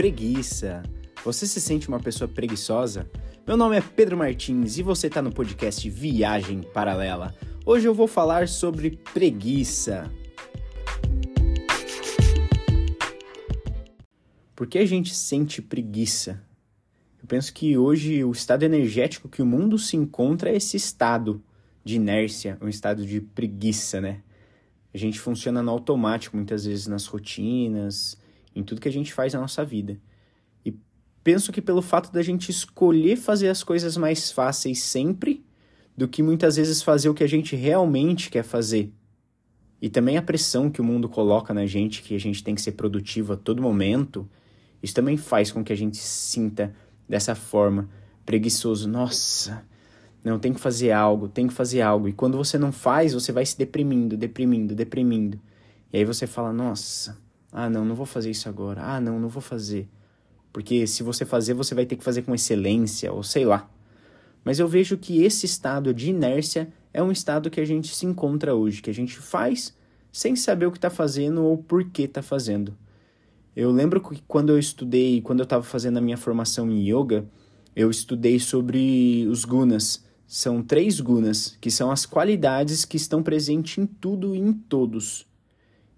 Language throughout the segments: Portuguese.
preguiça. Você se sente uma pessoa preguiçosa? Meu nome é Pedro Martins e você está no podcast Viagem Paralela. Hoje eu vou falar sobre preguiça. Por que a gente sente preguiça? Eu penso que hoje o estado energético que o mundo se encontra é esse estado de inércia, um estado de preguiça, né? A gente funciona no automático muitas vezes nas rotinas, em tudo que a gente faz na nossa vida. E penso que pelo fato da gente escolher fazer as coisas mais fáceis sempre, do que muitas vezes fazer o que a gente realmente quer fazer. E também a pressão que o mundo coloca na gente, que a gente tem que ser produtivo a todo momento, isso também faz com que a gente sinta dessa forma, preguiçoso. Nossa, não, tem que fazer algo, tem que fazer algo. E quando você não faz, você vai se deprimindo, deprimindo, deprimindo. E aí você fala, nossa, ah, não, não vou fazer isso agora. Ah, não, não vou fazer. Porque se você fazer, você vai ter que fazer com excelência, ou sei lá. Mas eu vejo que esse estado de inércia é um estado que a gente se encontra hoje, que a gente faz sem saber o que está fazendo ou por que está fazendo. Eu lembro que quando eu estudei, quando eu estava fazendo a minha formação em yoga, eu estudei sobre os gunas. São três gunas, que são as qualidades que estão presentes em tudo e em todos.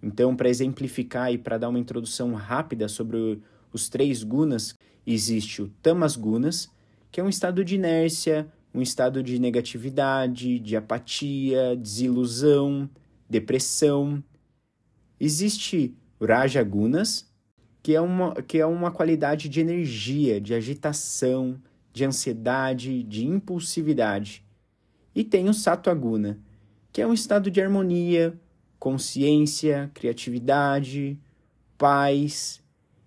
Então, para exemplificar e para dar uma introdução rápida sobre os três gunas, existe o tamas gunas, que é um estado de inércia, um estado de negatividade, de apatia, desilusão, depressão. Existe o raja gunas, que é uma, que é uma qualidade de energia, de agitação, de ansiedade, de impulsividade. E tem o sattva guna, que é um estado de harmonia, consciência, criatividade, paz.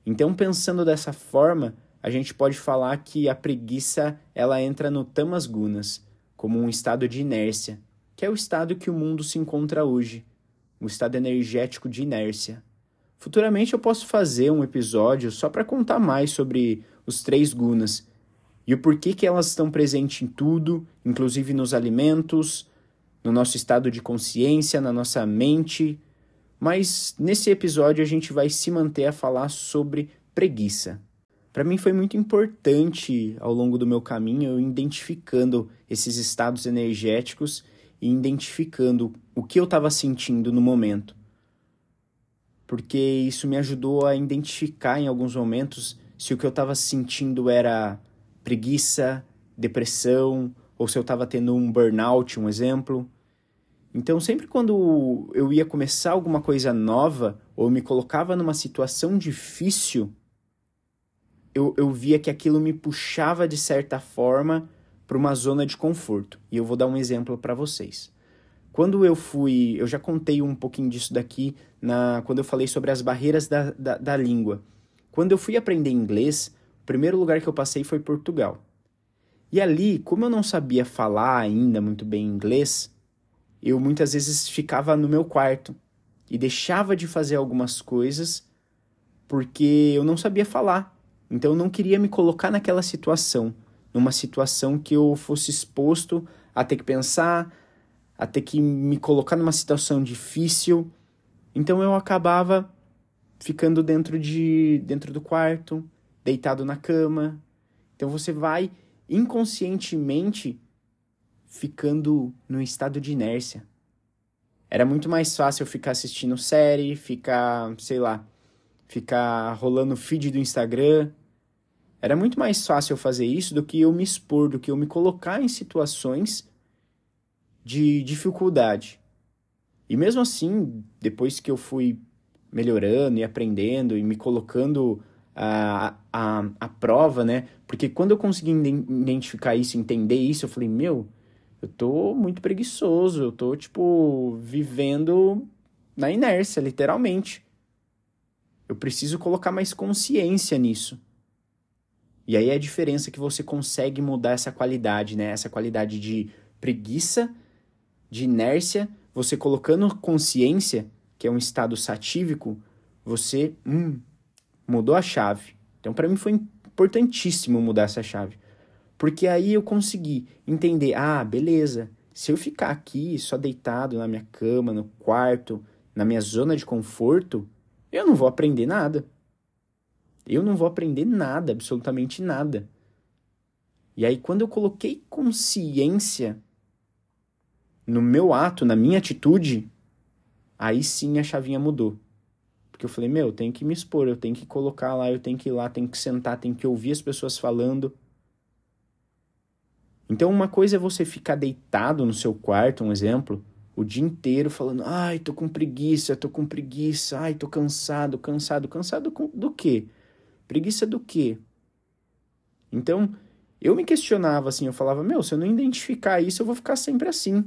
Então, pensando dessa forma, a gente pode falar que a preguiça ela entra no tamas gunas, como um estado de inércia, que é o estado que o mundo se encontra hoje, um estado energético de inércia. Futuramente eu posso fazer um episódio só para contar mais sobre os três gunas e o porquê que elas estão presentes em tudo, inclusive nos alimentos, no nosso estado de consciência, na nossa mente. Mas nesse episódio a gente vai se manter a falar sobre preguiça. Para mim foi muito importante ao longo do meu caminho eu identificando esses estados energéticos e identificando o que eu estava sentindo no momento. Porque isso me ajudou a identificar em alguns momentos se o que eu estava sentindo era preguiça, depressão, ou se eu estava tendo um burnout, um exemplo. Então, sempre quando eu ia começar alguma coisa nova ou me colocava numa situação difícil, eu, eu via que aquilo me puxava de certa forma para uma zona de conforto. E eu vou dar um exemplo para vocês. Quando eu fui, eu já contei um pouquinho disso daqui na quando eu falei sobre as barreiras da, da, da língua. Quando eu fui aprender inglês, o primeiro lugar que eu passei foi Portugal. E ali, como eu não sabia falar ainda muito bem inglês, eu muitas vezes ficava no meu quarto e deixava de fazer algumas coisas porque eu não sabia falar. Então eu não queria me colocar naquela situação, numa situação que eu fosse exposto a ter que pensar, a ter que me colocar numa situação difícil. Então eu acabava ficando dentro de dentro do quarto, deitado na cama. Então você vai inconscientemente ficando no estado de inércia. Era muito mais fácil ficar assistindo série, ficar, sei lá, ficar rolando feed do Instagram. Era muito mais fácil eu fazer isso do que eu me expor, do que eu me colocar em situações de dificuldade. E mesmo assim, depois que eu fui melhorando e aprendendo e me colocando a, a, a prova, né? Porque quando eu consegui identificar isso, entender isso, eu falei, meu, eu tô muito preguiçoso, eu tô, tipo, vivendo na inércia, literalmente. Eu preciso colocar mais consciência nisso. E aí é a diferença que você consegue mudar essa qualidade, né? Essa qualidade de preguiça, de inércia, você colocando consciência, que é um estado satívico, você hum, mudou a chave. Então, para mim foi importantíssimo mudar essa chave. Porque aí eu consegui entender, ah, beleza, se eu ficar aqui só deitado na minha cama, no quarto, na minha zona de conforto, eu não vou aprender nada. Eu não vou aprender nada, absolutamente nada. E aí, quando eu coloquei consciência no meu ato, na minha atitude, aí sim a chavinha mudou. Porque eu falei, meu, eu tenho que me expor, eu tenho que colocar lá, eu tenho que ir lá, tenho que sentar, tenho que ouvir as pessoas falando. Então, uma coisa é você ficar deitado no seu quarto, um exemplo, o dia inteiro falando: ai, tô com preguiça, tô com preguiça, ai, tô cansado, cansado. Cansado do quê? Preguiça do quê? Então, eu me questionava assim, eu falava: meu, se eu não identificar isso, eu vou ficar sempre assim.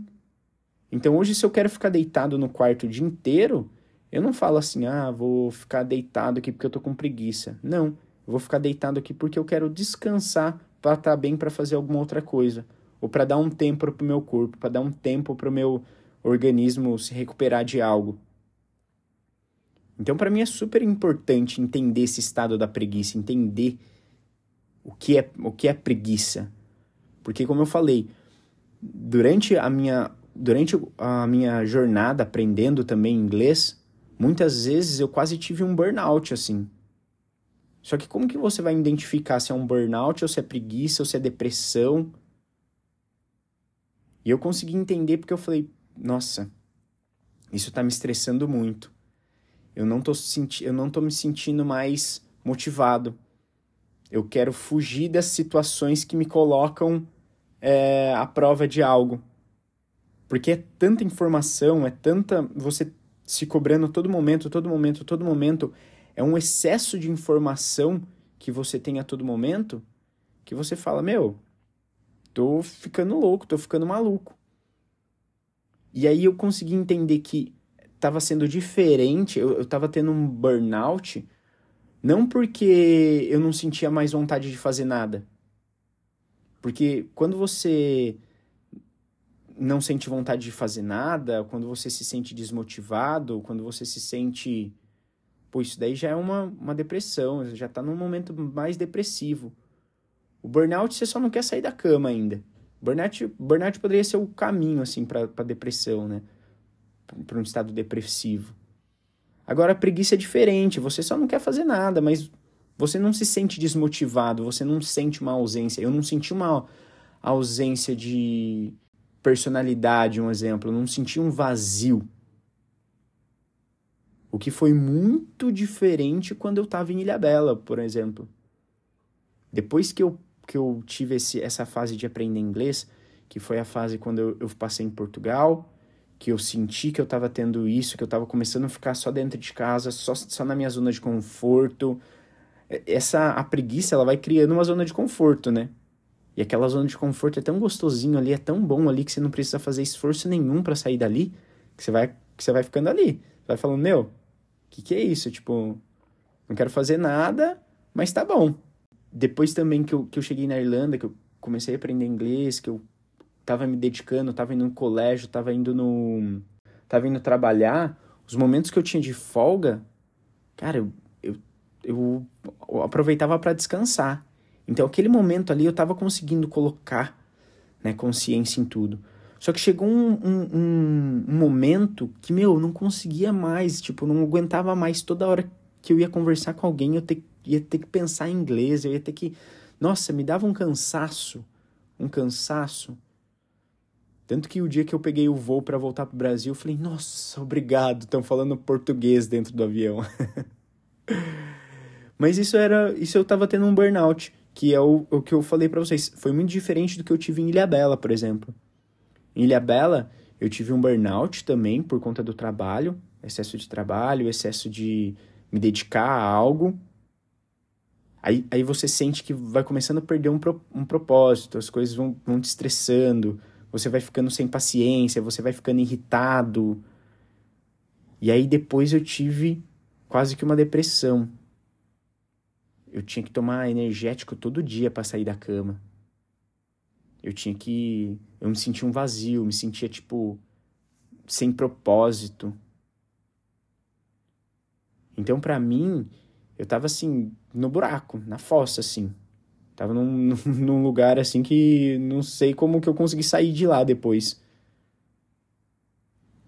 Então, hoje, se eu quero ficar deitado no quarto o dia inteiro, eu não falo assim: ah, vou ficar deitado aqui porque eu tô com preguiça. Não, eu vou ficar deitado aqui porque eu quero descansar para estar tá bem para fazer alguma outra coisa. Ou para dar um tempo pro meu corpo, para dar um tempo pro meu organismo se recuperar de algo. Então, para mim é super importante entender esse estado da preguiça, entender o que é o que é preguiça. Porque como eu falei, durante a minha durante a minha jornada aprendendo também inglês, muitas vezes eu quase tive um burnout assim. Só que como que você vai identificar se é um burnout ou se é preguiça ou se é depressão? E eu consegui entender porque eu falei, nossa, isso tá me estressando muito. Eu não tô, senti eu não tô me sentindo mais motivado. Eu quero fugir das situações que me colocam é, à prova de algo. Porque é tanta informação, é tanta. Você se cobrando todo momento, todo momento, todo momento. É um excesso de informação que você tem a todo momento que você fala: Meu, tô ficando louco, tô ficando maluco. E aí eu consegui entender que estava sendo diferente, eu, estava tendo um burnout, não porque eu não sentia mais vontade de fazer nada. Porque quando você não sente vontade de fazer nada, quando você se sente desmotivado, quando você se sente. Pô, isso daí já é uma, uma depressão, já está num momento mais depressivo. O burnout você só não quer sair da cama ainda. Burnout, burnout poderia ser o caminho, assim, para depressão, né? Para um estado depressivo. Agora, a preguiça é diferente. Você só não quer fazer nada, mas você não se sente desmotivado, você não sente uma ausência. Eu não senti uma ausência de personalidade, um exemplo. Eu não senti um vazio. O que foi muito diferente quando eu estava em Ilhabela, por exemplo. Depois que eu que eu tive esse, essa fase de aprender inglês, que foi a fase quando eu, eu passei em Portugal, que eu senti que eu estava tendo isso, que eu estava começando a ficar só dentro de casa, só, só na minha zona de conforto. Essa a preguiça, ela vai criando uma zona de conforto, né? E aquela zona de conforto é tão gostosinho ali, é tão bom ali que você não precisa fazer esforço nenhum para sair dali, que você vai que você vai ficando ali. Vai falando, meu, o que que é isso? Tipo, não quero fazer nada, mas tá bom depois também que eu, que eu cheguei na Irlanda, que eu comecei a aprender inglês, que eu tava me dedicando, tava indo no colégio, tava indo no. tava indo trabalhar, os momentos que eu tinha de folga, cara, eu, eu, eu, eu aproveitava para descansar. Então, aquele momento ali eu tava conseguindo colocar né, consciência em tudo. Só que chegou um, um, um, momento que, meu, eu não conseguia mais, tipo, não aguentava mais toda hora que eu ia conversar com alguém, eu ia ter que pensar em inglês, eu ia ter que. Nossa, me dava um cansaço. Um cansaço. Tanto que o dia que eu peguei o voo para voltar pro Brasil, eu falei, nossa, obrigado, estão falando português dentro do avião. Mas isso era. Isso eu tava tendo um burnout, que é o, o que eu falei para vocês. Foi muito diferente do que eu tive em Ilhabela, por exemplo. Em Ilhabela, eu tive um burnout também por conta do trabalho, excesso de trabalho, excesso de me dedicar a algo. Aí, aí você sente que vai começando a perder um, pro, um propósito, as coisas vão, vão te estressando, você vai ficando sem paciência, você vai ficando irritado. E aí depois eu tive quase que uma depressão. Eu tinha que tomar energético todo dia para sair da cama. Eu tinha que. Eu me sentia um vazio, me sentia tipo. sem propósito. Então, para mim, eu tava assim, no buraco, na fossa, assim. Tava num, num lugar assim que não sei como que eu consegui sair de lá depois.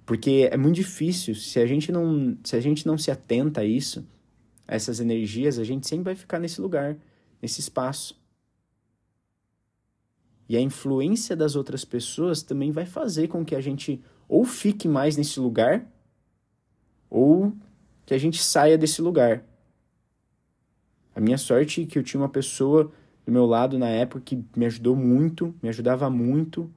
Porque é muito difícil, se a gente não, se a gente não se atenta a isso, a essas energias, a gente sempre vai ficar nesse lugar, nesse espaço. E a influência das outras pessoas também vai fazer com que a gente ou fique mais nesse lugar, ou que a gente saia desse lugar. A minha sorte é que eu tinha uma pessoa do meu lado na época que me ajudou muito, me ajudava muito.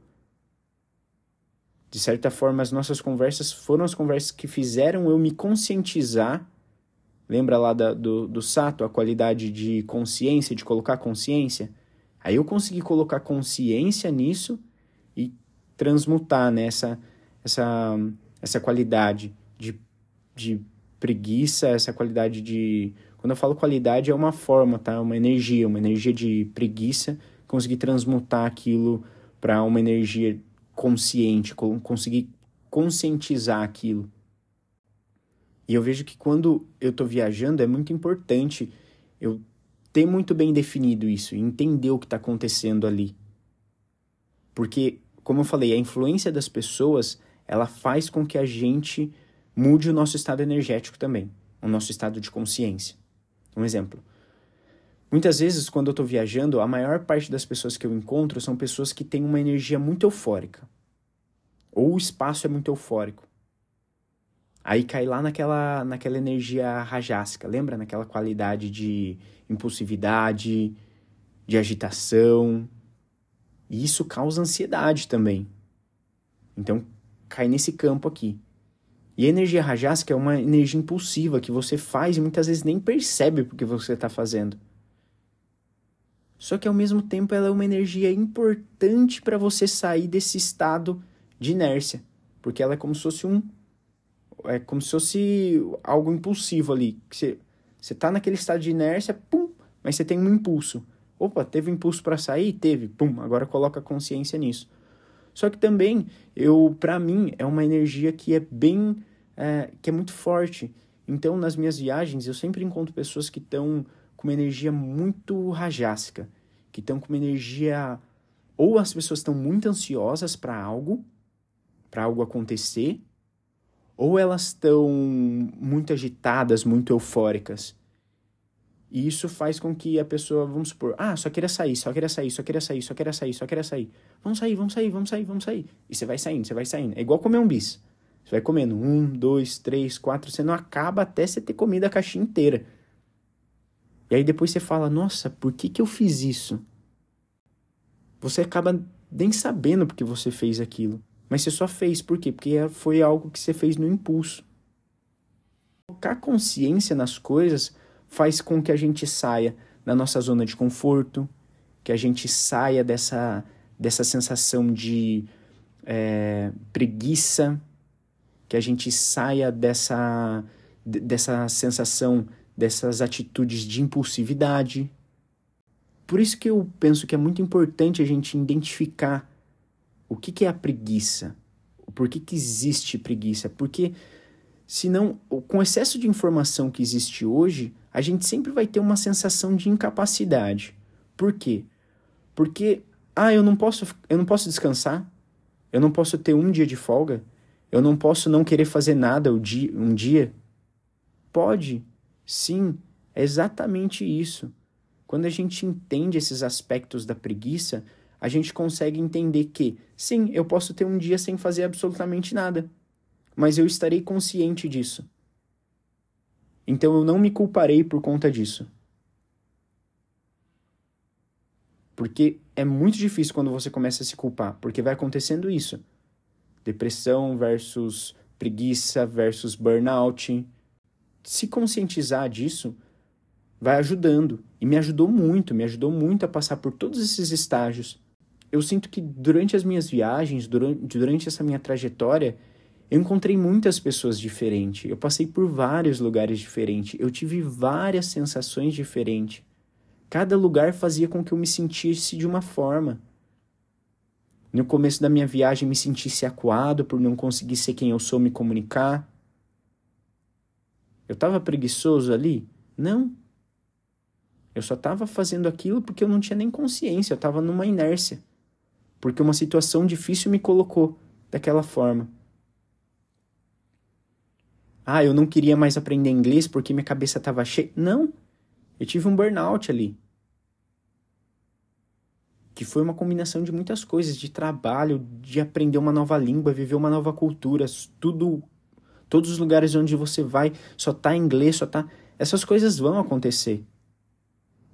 De certa forma, as nossas conversas foram as conversas que fizeram eu me conscientizar. Lembra lá da, do, do Sato, a qualidade de consciência, de colocar consciência? Aí eu consegui colocar consciência nisso e transmutar nessa né, essa, essa qualidade de, de preguiça, essa qualidade de. Quando eu falo qualidade, é uma forma, tá? Uma energia, uma energia de preguiça, conseguir transmutar aquilo para uma energia consciente, conseguir conscientizar aquilo. E eu vejo que quando eu estou viajando é muito importante eu ter muito bem definido isso, entender o que está acontecendo ali. Porque, como eu falei, a influência das pessoas ela faz com que a gente mude o nosso estado energético também, o nosso estado de consciência. Um exemplo. Muitas vezes, quando eu estou viajando, a maior parte das pessoas que eu encontro são pessoas que têm uma energia muito eufórica. Ou o espaço é muito eufórico. Aí cai lá naquela, naquela energia rajásica, lembra? Naquela qualidade de impulsividade, de agitação. E isso causa ansiedade também. Então, cai nesse campo aqui. E a energia rajásica é uma energia impulsiva que você faz e muitas vezes nem percebe porque você está fazendo. Só que ao mesmo tempo ela é uma energia importante para você sair desse estado de inércia, porque ela é como se fosse um é como se fosse algo impulsivo ali. Você, você tá naquele estado de inércia, pum, mas você tem um impulso. Opa, teve um impulso para sair? Teve, pum, agora coloca consciência nisso. Só que também, eu, para mim, é uma energia que é bem, é, que é muito forte. Então, nas minhas viagens, eu sempre encontro pessoas que estão com uma energia muito rajásica, que estão com uma energia ou as pessoas estão muito ansiosas para algo, para algo acontecer, ou elas estão muito agitadas, muito eufóricas. E isso faz com que a pessoa, vamos supor, ah, só queria sair, só queria sair, só queria sair, só queria sair, só queria sair. Vamos sair, vamos sair, vamos sair, vamos sair. E você vai saindo, você vai saindo. É igual comer um bis. Você vai comendo um, dois, três, quatro, você não acaba até você ter comido a caixinha inteira. E aí depois você fala, nossa, por que, que eu fiz isso? Você acaba nem sabendo porque você fez aquilo. Mas você só fez, por quê? Porque foi algo que você fez no impulso. Colocar consciência nas coisas faz com que a gente saia da nossa zona de conforto, que a gente saia dessa, dessa sensação de é, preguiça, que a gente saia dessa, dessa sensação, dessas atitudes de impulsividade. Por isso que eu penso que é muito importante a gente identificar o que, que é a preguiça, por que, que existe preguiça, porque senão, com o excesso de informação que existe hoje, a gente sempre vai ter uma sensação de incapacidade. Por quê? Porque, ah, eu não posso, eu não posso descansar, eu não posso ter um dia de folga, eu não posso não querer fazer nada um dia. Pode, sim, é exatamente isso. Quando a gente entende esses aspectos da preguiça, a gente consegue entender que, sim, eu posso ter um dia sem fazer absolutamente nada, mas eu estarei consciente disso. Então eu não me culparei por conta disso. Porque é muito difícil quando você começa a se culpar, porque vai acontecendo isso. Depressão versus preguiça versus burnout. Se conscientizar disso vai ajudando. E me ajudou muito, me ajudou muito a passar por todos esses estágios. Eu sinto que durante as minhas viagens, durante, durante essa minha trajetória, eu encontrei muitas pessoas diferentes, eu passei por vários lugares diferentes, eu tive várias sensações diferentes. Cada lugar fazia com que eu me sentisse de uma forma. No começo da minha viagem, me sentisse acuado por não conseguir ser quem eu sou, me comunicar. Eu estava preguiçoso ali? Não. Eu só estava fazendo aquilo porque eu não tinha nem consciência, eu estava numa inércia. Porque uma situação difícil me colocou daquela forma. Ah, eu não queria mais aprender inglês porque minha cabeça estava cheia. Não. Eu tive um burnout ali. Que foi uma combinação de muitas coisas, de trabalho, de aprender uma nova língua, viver uma nova cultura, tudo todos os lugares onde você vai só tá em inglês, só tá essas coisas vão acontecer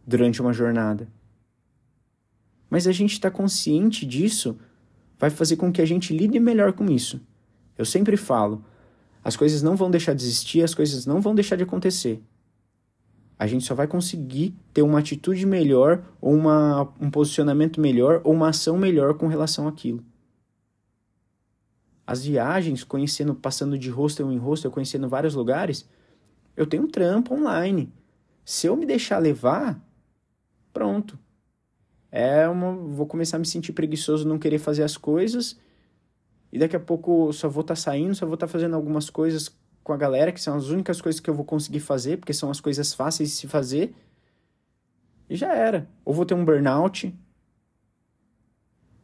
durante uma jornada. Mas a gente está consciente disso vai fazer com que a gente lide melhor com isso. Eu sempre falo, as coisas não vão deixar de existir, as coisas não vão deixar de acontecer. A gente só vai conseguir ter uma atitude melhor, ou uma, um posicionamento melhor, ou uma ação melhor com relação àquilo. As viagens, conhecendo, passando de hostel em hostel, conhecendo vários lugares, eu tenho um trampo online. Se eu me deixar levar, pronto. É uma, vou começar a me sentir preguiçoso, não querer fazer as coisas e daqui a pouco só vou estar tá saindo, só vou estar tá fazendo algumas coisas com a galera, que são as únicas coisas que eu vou conseguir fazer, porque são as coisas fáceis de se fazer. E já era. Ou vou ter um burnout.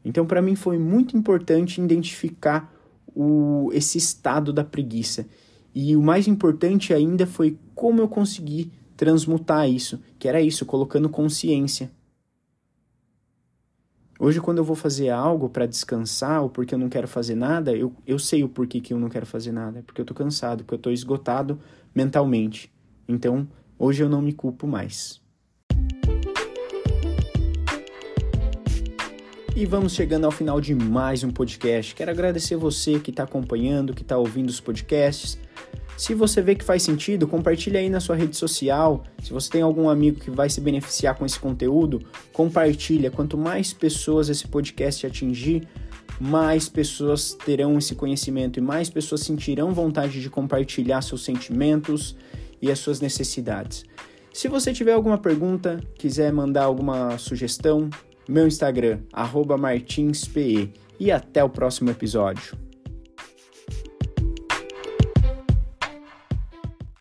Então, para mim, foi muito importante identificar o, esse estado da preguiça. E o mais importante ainda foi como eu consegui transmutar isso, que era isso, colocando consciência. Hoje, quando eu vou fazer algo para descansar ou porque eu não quero fazer nada, eu, eu sei o porquê que eu não quero fazer nada. Porque eu tô cansado, porque eu tô esgotado mentalmente. Então, hoje eu não me culpo mais. E vamos chegando ao final de mais um podcast. Quero agradecer você que está acompanhando, que está ouvindo os podcasts. Se você vê que faz sentido, compartilhe aí na sua rede social. Se você tem algum amigo que vai se beneficiar com esse conteúdo, compartilha. Quanto mais pessoas esse podcast atingir, mais pessoas terão esse conhecimento e mais pessoas sentirão vontade de compartilhar seus sentimentos e as suas necessidades. Se você tiver alguma pergunta, quiser mandar alguma sugestão, meu Instagram, martinspe. E até o próximo episódio.